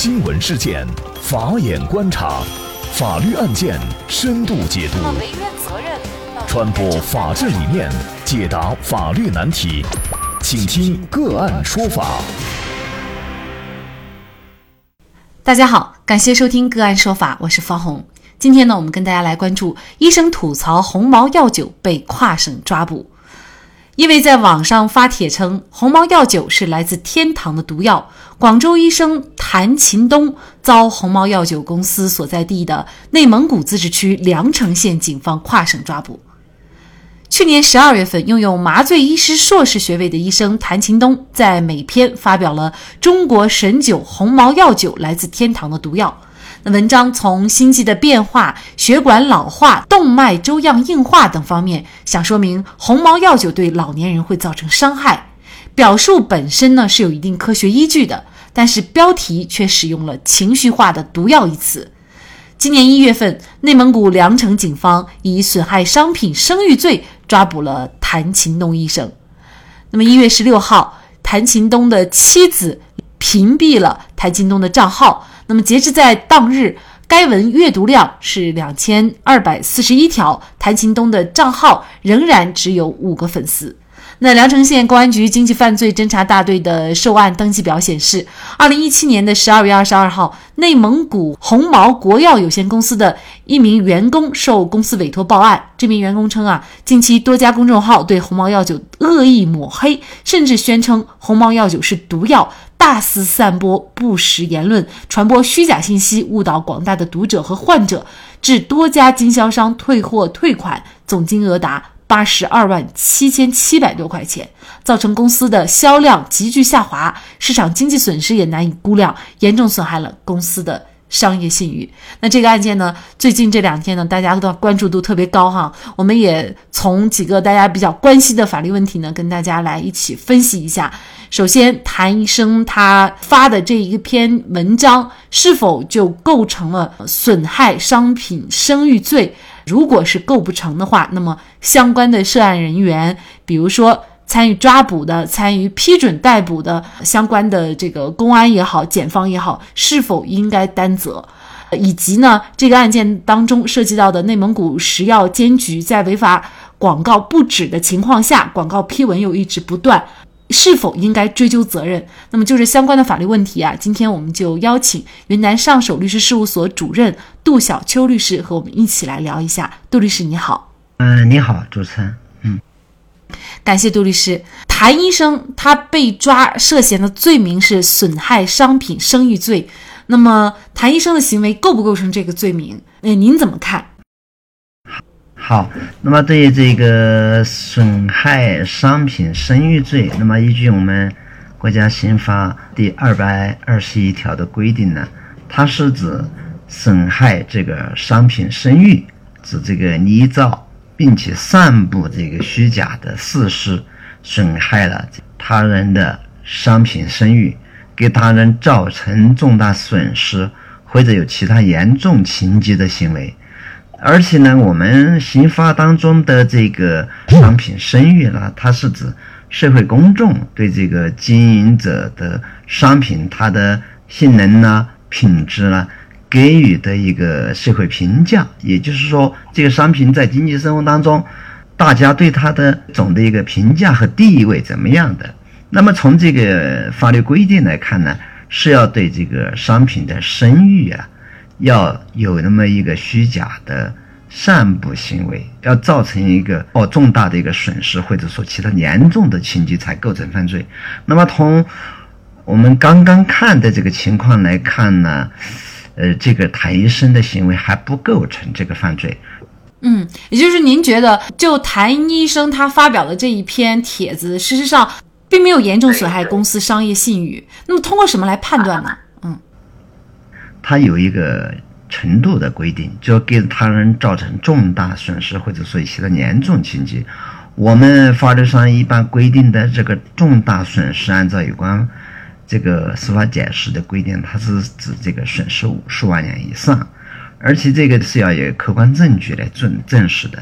新闻事件，法眼观察，法律案件深度解读，传播法治理念，解答法律难题，请听个案说法。大家好，感谢收听个案说法，我是方红。今天呢，我们跟大家来关注医生吐槽红毛药酒被跨省抓捕。因为在网上发帖称鸿茅药酒是来自天堂的毒药，广州医生谭秦东遭鸿茅药酒公司所在地的内蒙古自治区凉城县警方跨省抓捕。去年十二月份，拥有麻醉医师硕士学位的医生谭秦东在美篇发表了《中国神酒鸿茅药酒来自天堂的毒药》。那文章从心肌的变化、血管老化、动脉粥样硬化等方面，想说明红毛药酒对老年人会造成伤害。表述本身呢是有一定科学依据的，但是标题却使用了情绪化的“毒药”一词。今年一月份，内蒙古凉城警方以损害商品声誉罪抓捕了谭勤东医生。那么一月十六号，谭勤东的妻子屏蔽了谭勤东的账号。那么，截至在当日，该文阅读量是两千二百四十一条，谭秦东的账号仍然只有五个粉丝。那凉城县公安局经济犯罪侦查大队的受案登记表显示，二零一七年的十二月二十二号，内蒙古红毛国药有限公司的一名员工受公司委托报案。这名员工称啊，近期多家公众号对红毛药酒恶意抹黑，甚至宣称红毛药酒是毒药，大肆散播不实言论，传播虚假信息，误导广大的读者和患者，致多家经销商退货退款，总金额达。八十二万七千七百多块钱，造成公司的销量急剧下滑，市场经济损失也难以估量，严重损害了公司的商业信誉。那这个案件呢，最近这两天呢，大家的关注度特别高哈。我们也从几个大家比较关心的法律问题呢，跟大家来一起分析一下。首先，谭医生他发的这一篇文章是否就构成了损害商品声誉罪？如果是构不成的话，那么相关的涉案人员，比如说参与抓捕的、参与批准逮捕的相关的这个公安也好、检方也好，是否应该担责？以及呢，这个案件当中涉及到的内蒙古食药监局在违法广告不止的情况下，广告批文又一直不断。是否应该追究责任？那么就是相关的法律问题啊。今天我们就邀请云南上首律师事务所主任杜小秋律师和我们一起来聊一下。杜律师你好，嗯，你好，主持人，嗯，感谢杜律师。谭医生他被抓涉嫌的罪名是损害商品声誉罪，那么谭医生的行为构不构成这个罪名？那您怎么看？好，那么对于这个损害商品声誉罪，那么依据我们国家刑法第二百二十一条的规定呢，它是指损害这个商品声誉，指这个捏造并且散布这个虚假的事实，损害了他人的商品声誉，给他人造成重大损失或者有其他严重情节的行为。而且呢，我们刑法当中的这个商品声誉呢，它是指社会公众对这个经营者的商品它的性能呢、品质呢给予的一个社会评价。也就是说，这个商品在经济生活当中，大家对它的总的一个评价和地位怎么样的？那么从这个法律规定来看呢，是要对这个商品的声誉啊。要有那么一个虚假的散布行为，要造成一个哦重大的一个损失，或者说其他严重的情节才构成犯罪。那么从我们刚刚看的这个情况来看呢，呃，这个谭医生的行为还不构成这个犯罪。嗯，也就是您觉得，就谭医生他发表的这一篇帖子，事实上并没有严重损害公司商业信誉。那么通过什么来判断呢？它有一个程度的规定，就给他人造成重大损失或者说一些的严重情节。我们法律上一般规定的这个重大损失，按照有关这个司法解释的规定，它是指这个损失五十万元以上，而且这个是要有客观证据来证证实的。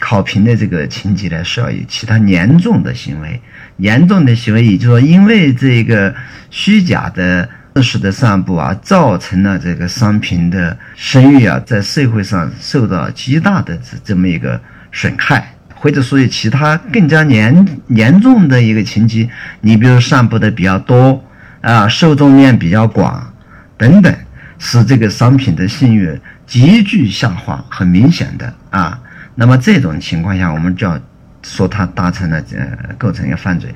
考评的这个情节呢，是要有其他严重的行为，严重的行为，也就是说，因为这个虚假的。事实的散布啊，造成了这个商品的声誉啊，在社会上受到极大的这这么一个损害，或者说有其他更加严严重的一个情节，你比如散布的比较多啊，受众面比较广等等，使这个商品的信誉急剧下滑，很明显的啊。那么这种情况下，我们就要说它达成了呃构成一个犯罪。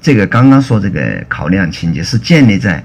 这个刚刚说这个考量情节是建立在。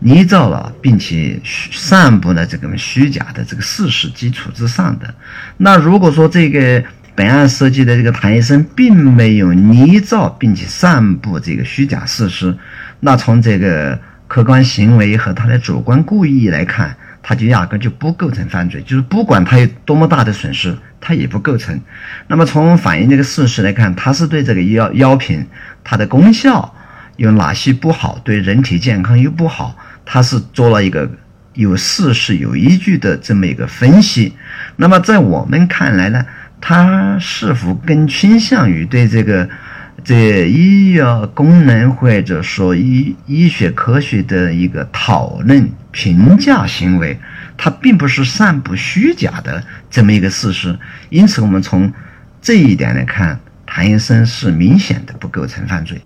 捏造了并且散布了这个虚假的这个事实基础之上的。那如果说这个本案涉及的这个谭医生并没有捏造并且散布这个虚假事实，那从这个客观行为和他的主观故意来看，他就压根就不构成犯罪。就是不管他有多么大的损失，他也不构成。那么从反映这个事实来看，他是对这个药药品它的功效有哪些不好，对人体健康又不好。他是做了一个有事实、有依据的这么一个分析。那么在我们看来呢，他是否更倾向于对这个这医药功能或者说医医学科学的一个讨论、评价行为？他并不是散布虚假的这么一个事实。因此，我们从这一点来看，谭医生是明显的不构成犯罪。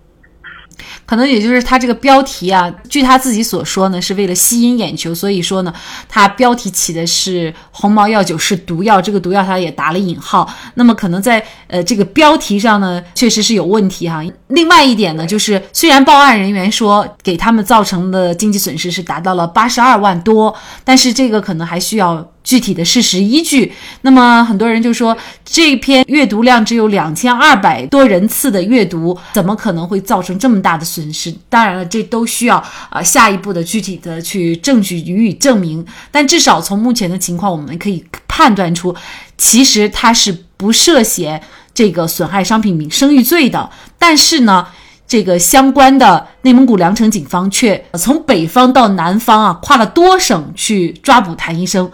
可能也就是他这个标题啊，据他自己所说呢，是为了吸引眼球，所以说呢，他标题起的是“红毛药酒是毒药”，这个毒药他也打了引号。那么可能在呃这个标题上呢，确实是有问题哈。另外一点呢，就是虽然报案人员说给他们造成的经济损失是达到了八十二万多，但是这个可能还需要。具体的事实依据，那么很多人就说这篇阅读量只有两千二百多人次的阅读，怎么可能会造成这么大的损失？当然了，这都需要啊下一步的具体的去证据予以证明。但至少从目前的情况，我们可以判断出，其实他是不涉嫌这个损害商品名声誉罪的。但是呢？这个相关的内蒙古凉城警方却从北方到南方啊，跨了多省去抓捕谭医生。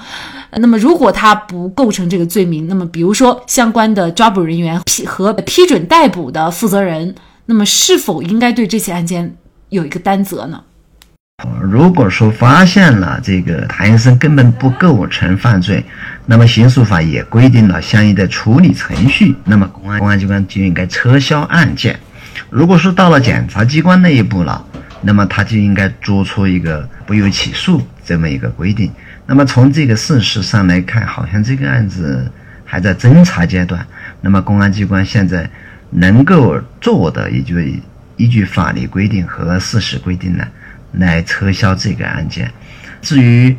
那么，如果他不构成这个罪名，那么比如说相关的抓捕人员批和批准逮捕的负责人，那么是否应该对这起案件有一个担责呢？如果说发现了这个谭医生根本不构成犯罪，那么刑诉法也规定了相应的处理程序，那么公安公安机关就应该撤销案件。如果是到了检察机关那一步了，那么他就应该做出一个不予起诉这么一个规定。那么从这个事实上来看，好像这个案子还在侦查阶段。那么公安机关现在能够做的，也就依据法律规定和事实规定呢，来撤销这个案件。至于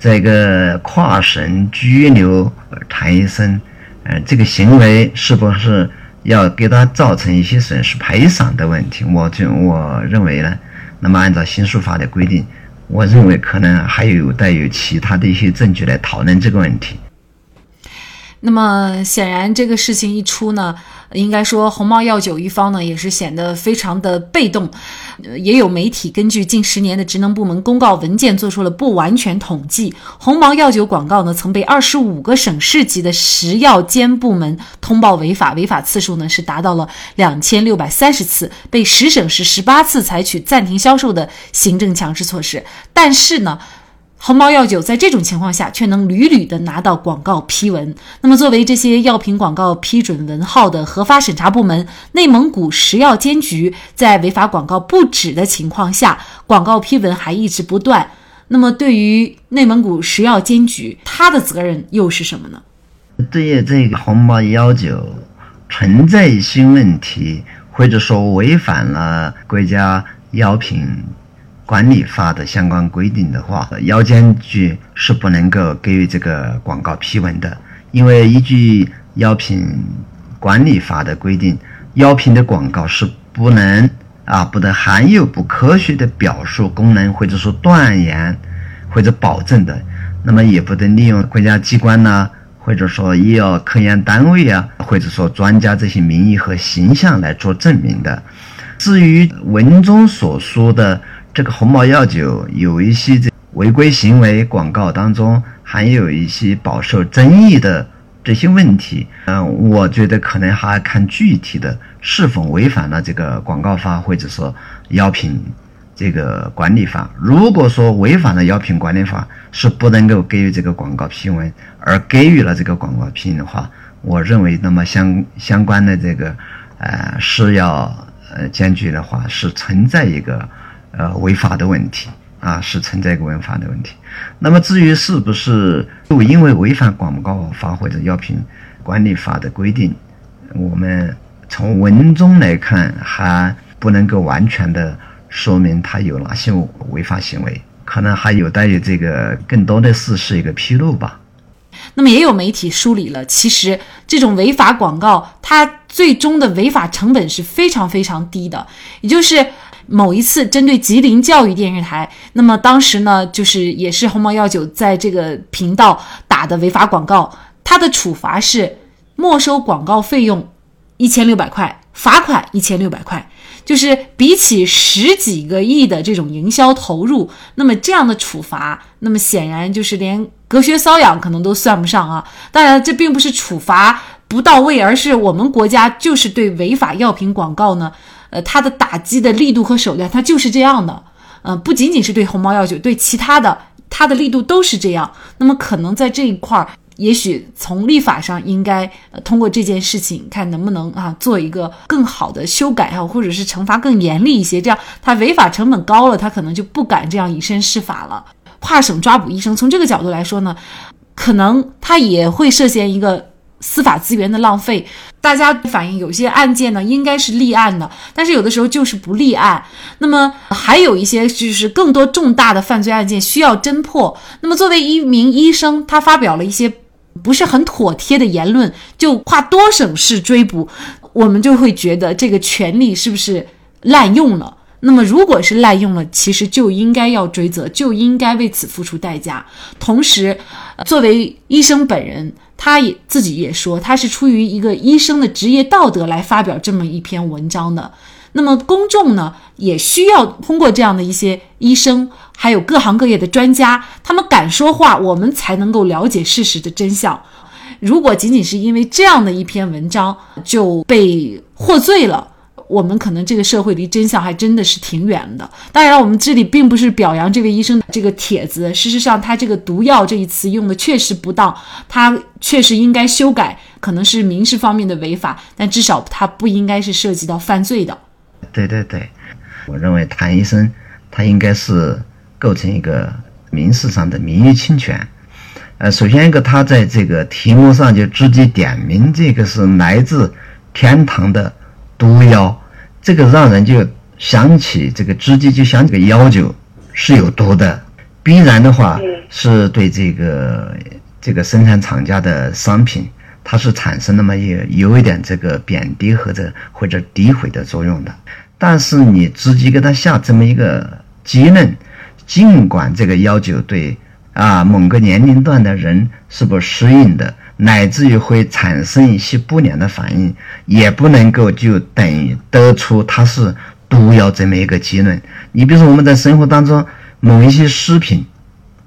这个跨省拘留谭医生，呃，这个行为是不是？要给他造成一些损失赔偿的问题，我就我认为呢，那么按照刑诉法的规定，我认为可能还有带有其他的一些证据来讨论这个问题。那么显然，这个事情一出呢，应该说红毛药酒一方呢也是显得非常的被动。也有媒体根据近十年的职能部门公告文件做出了不完全统计，红毛药酒广告呢曾被二十五个省市级的食药监部门通报违法，违法次数呢是达到了两千六百三十次，被十省市十八次采取暂停销售的行政强制措施。但是呢。红毛药酒在这种情况下却能屡屡的拿到广告批文。那么，作为这些药品广告批准文号的核发审查部门，内蒙古食药监局在违法广告不止的情况下，广告批文还一直不断。那么，对于内蒙古食药监局，它的责任又是什么呢？对于这个红毛药酒存在一些问题，或者说违反了国家药品。管理法的相关规定的话，药监局是不能够给予这个广告批文的，因为依据药品管理法的规定，药品的广告是不能啊，不得含有不科学的表述功能，或者说断言或者保证的，那么也不得利用国家机关呐，或者说医药科研单位啊，或者说专家这些名义和形象来做证明的。至于文中所说的，这个鸿茅药酒有一些这违规行为，广告当中还有一些饱受争议的这些问题。嗯，我觉得可能还要看具体的是否违反了这个广告法或者说药品这个管理法。如果说违反了药品管理法是不能够给予这个广告批文，而给予了这个广告批文的话，我认为那么相相关的这个呃食药呃监局的话是存在一个呃违法的问题啊，是存在一个违法的问题。那么至于是不是就因为违反广告法或者药品管理法的规定，我们从文中来看还不能够完全的说明他有哪些违法行为，可能还有待于这个更多的是是一个披露吧。那么也有媒体梳理了，其实这种违法广告，它最终的违法成本是非常非常低的。也就是某一次针对吉林教育电视台，那么当时呢，就是也是鸿茅药酒在这个频道打的违法广告，它的处罚是没收广告费用一千六百块，罚款一千六百块。就是比起十几个亿的这种营销投入，那么这样的处罚，那么显然就是连隔靴搔痒可能都算不上啊。当然，这并不是处罚不到位，而是我们国家就是对违法药品广告呢，呃，它的打击的力度和手段，它就是这样的。嗯，不仅仅是对鸿茅药酒，对其他的，它的力度都是这样。那么可能在这一块儿。也许从立法上应该通过这件事情看能不能啊做一个更好的修改啊，或者是惩罚更严厉一些，这样他违法成本高了，他可能就不敢这样以身试法了。跨省抓捕医生，从这个角度来说呢，可能他也会涉嫌一个司法资源的浪费。大家反映有些案件呢应该是立案的，但是有的时候就是不立案。那么还有一些就是更多重大的犯罪案件需要侦破。那么作为一名医生，他发表了一些。不是很妥帖的言论，就跨多省市追捕，我们就会觉得这个权利是不是滥用了？那么如果是滥用了，其实就应该要追责，就应该为此付出代价。同时，作为医生本人，他也自己也说，他是出于一个医生的职业道德来发表这么一篇文章的。那么公众呢，也需要通过这样的一些医生，还有各行各业的专家，他们敢说话，我们才能够了解事实的真相。如果仅仅是因为这样的一篇文章就被获罪了，我们可能这个社会离真相还真的是挺远的。当然，我们这里并不是表扬这位医生的这个帖子，事实上他这个毒药这一词用的确实不当，他确实应该修改，可能是民事方面的违法，但至少他不应该是涉及到犯罪的。对对对，我认为谭医生他应该是构成一个民事上的名誉侵权。呃，首先一个，他在这个题目上就直接点名这个是来自天堂的毒药，这个让人就想起这个直接就想起个幺九是有毒的，必然的话是对这个这个生产厂家的商品。它是产生那么有有一点这个贬低或者或者诋毁的作用的，但是你直接给他下这么一个结论，尽管这个要求对啊某个年龄段的人是不适应的，乃至于会产生一些不良的反应，也不能够就等于得出它是毒药这么一个结论。你比如说我们在生活当中某一些食品，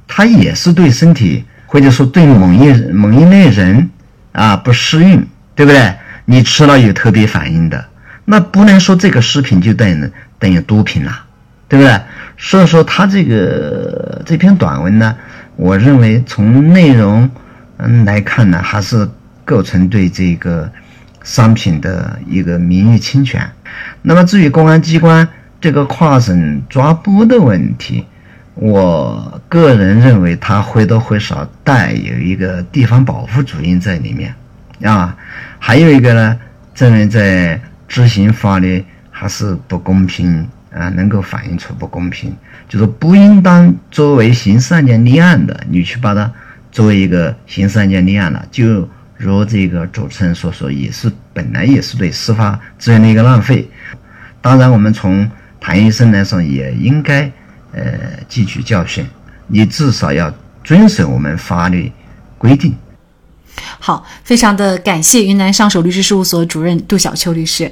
它也是对身体或者说对某一某一类人。啊，不适应，对不对？你吃了有特别反应的，那不能说这个食品就等于等于毒品了，对不对？所以说，他这个这篇短文呢，我认为从内容嗯来看呢，还是构成对这个商品的一个名誉侵权。那么至于公安机关这个跨省抓捕的问题，我个人认为，他或多或少带有一个地方保护主义在里面，啊，还有一个呢，证明在执行法律还是不公平啊，能够反映出不公平，就是不应当作为刑事案件立案的，你去把它作为一个刑事案件立案了，就如这个主持人所说，也是本来也是对司法资源的一个浪费。当然，我们从谭医生来说，也应该。呃，汲取教训，你至少要遵守我们法律规定。好，非常的感谢云南上首律师事务所主任杜小秋律师。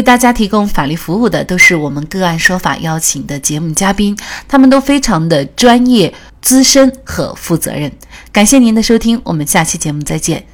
为大家提供法律服务的都是我们个案说法邀请的节目嘉宾，他们都非常的专业、资深和负责任。感谢您的收听，我们下期节目再见。